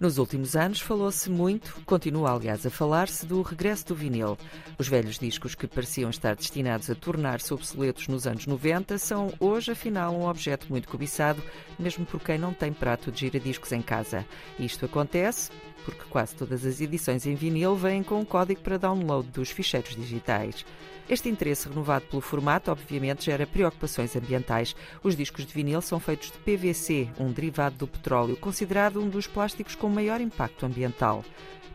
Nos últimos anos falou-se muito, continua aliás a falar-se, do regresso do vinil. Os velhos discos que pareciam estar destinados a tornar-se obsoletos nos anos 90 são hoje, afinal, um objeto muito cobiçado, mesmo por quem não tem prato de giradiscos em casa. Isto acontece porque quase todas as edições em vinil vêm com um código para download dos ficheiros digitais. Este interesse renovado pelo formato, obviamente, gera preocupações ambientais. Os discos de vinil são feitos de PVC, um derivado do petróleo, considerado um dos plásticos com maior impacto ambiental.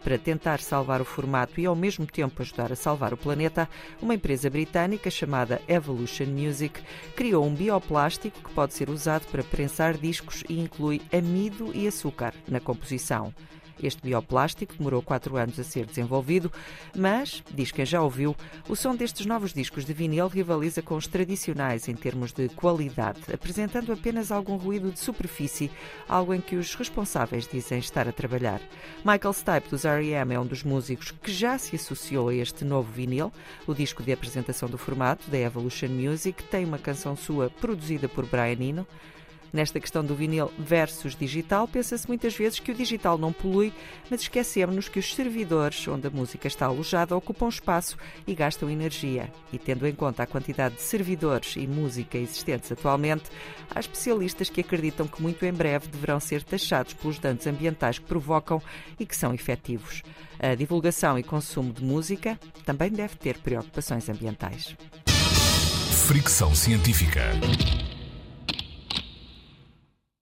Para tentar salvar o formato e ao mesmo tempo ajudar a salvar o planeta, uma empresa britânica chamada Evolution Music criou um bioplástico que pode ser usado para prensar discos e inclui amido e açúcar na composição. Este bioplástico demorou quatro anos a ser desenvolvido, mas, diz quem já ouviu, o som destes novos discos de vinil rivaliza com os tradicionais em termos de qualidade, apresentando apenas algum ruído de superfície, algo em que os responsáveis dizem estar a trabalhar. Michael Stipe, dos R.E.M., é um dos músicos que já se associou a este novo vinil. O disco de apresentação do formato, da Evolution Music, tem uma canção sua produzida por Brian Eno. Nesta questão do vinil versus digital, pensa-se muitas vezes que o digital não polui, mas esquecemos-nos que os servidores onde a música está alojada ocupam espaço e gastam energia. E tendo em conta a quantidade de servidores e música existentes atualmente, há especialistas que acreditam que muito em breve deverão ser taxados pelos danos ambientais que provocam e que são efetivos. A divulgação e consumo de música também deve ter preocupações ambientais. Fricção científica.